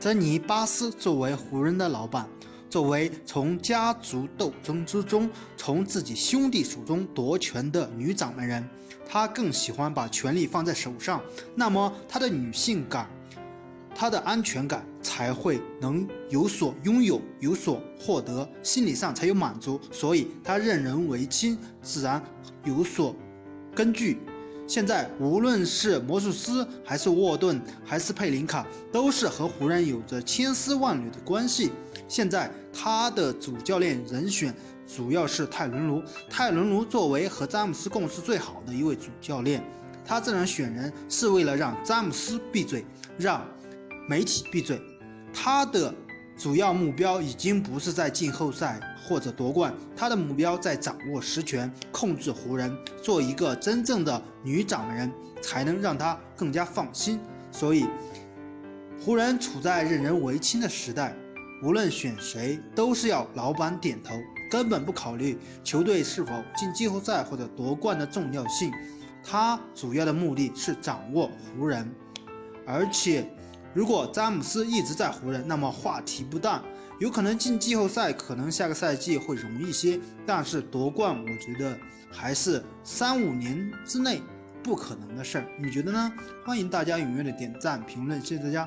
珍妮·巴斯作为湖人的老板，作为从家族斗争之中从自己兄弟手中夺权的女掌门人，她更喜欢把权力放在手上，那么她的女性感、她的安全感才会能有所拥有、有所获得，心理上才有满足，所以她任人唯亲，自然有所根据。现在无论是魔术师，还是沃顿，还是佩林卡，都是和湖人有着千丝万缕的关系。现在他的主教练人选主要是泰伦卢。泰伦卢作为和詹姆斯共事最好的一位主教练，他这样选人是为了让詹姆斯闭嘴，让媒体闭嘴。他的。主要目标已经不是在季后赛或者夺冠，他的目标在掌握实权，控制湖人，做一个真正的女掌门人，才能让他更加放心。所以，湖人处在任人唯亲的时代，无论选谁都是要老板点头，根本不考虑球队是否进季后赛或者夺冠的重要性。他主要的目的是掌握湖人，而且。如果詹姆斯一直在湖人，那么话题不断，有可能进季后赛，可能下个赛季会容易些。但是夺冠，我觉得还是三五年之内不可能的事儿。你觉得呢？欢迎大家踊跃的点赞评论，谢谢大家。